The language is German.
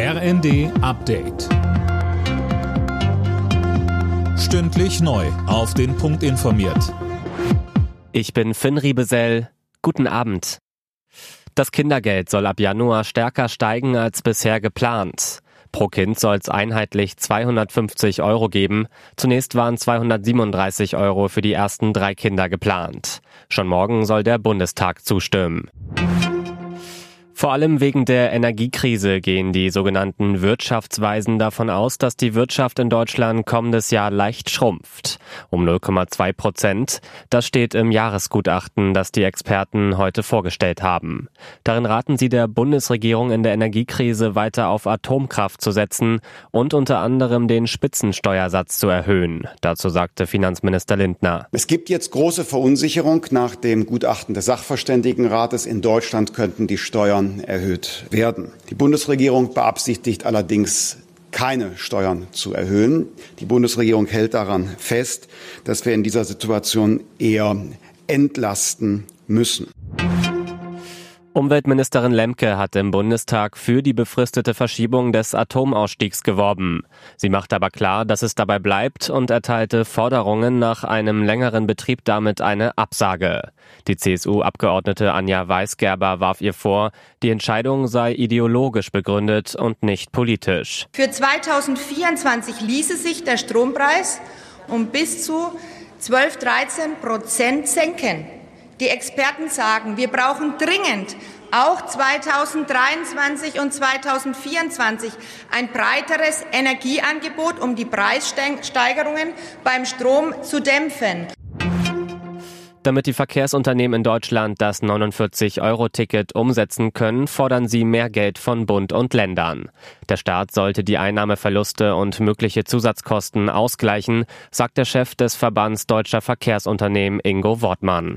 RND Update. Stündlich neu. Auf den Punkt informiert. Ich bin Finn Riebesell. Guten Abend. Das Kindergeld soll ab Januar stärker steigen als bisher geplant. Pro Kind soll es einheitlich 250 Euro geben. Zunächst waren 237 Euro für die ersten drei Kinder geplant. Schon morgen soll der Bundestag zustimmen. Vor allem wegen der Energiekrise gehen die sogenannten Wirtschaftsweisen davon aus, dass die Wirtschaft in Deutschland kommendes Jahr leicht schrumpft. Um 0,2 Prozent. Das steht im Jahresgutachten, das die Experten heute vorgestellt haben. Darin raten sie der Bundesregierung in der Energiekrise weiter auf Atomkraft zu setzen und unter anderem den Spitzensteuersatz zu erhöhen. Dazu sagte Finanzminister Lindner. Es gibt jetzt große Verunsicherung nach dem Gutachten des Sachverständigenrates. In Deutschland könnten die Steuern erhöht werden. Die Bundesregierung beabsichtigt allerdings keine Steuern zu erhöhen. Die Bundesregierung hält daran fest, dass wir in dieser Situation eher entlasten müssen. Umweltministerin Lemke hat im Bundestag für die befristete Verschiebung des Atomausstiegs geworben. Sie macht aber klar, dass es dabei bleibt und erteilte Forderungen nach einem längeren Betrieb damit eine Absage. Die CSU-Abgeordnete Anja Weisgerber warf ihr vor, die Entscheidung sei ideologisch begründet und nicht politisch. Für 2024 ließe sich der Strompreis um bis zu 12, 13 Prozent senken. Die Experten sagen, wir brauchen dringend auch 2023 und 2024 ein breiteres Energieangebot, um die Preissteigerungen beim Strom zu dämpfen. Damit die Verkehrsunternehmen in Deutschland das 49-Euro-Ticket umsetzen können, fordern sie mehr Geld von Bund und Ländern. Der Staat sollte die Einnahmeverluste und mögliche Zusatzkosten ausgleichen, sagt der Chef des Verbands deutscher Verkehrsunternehmen Ingo Wortmann.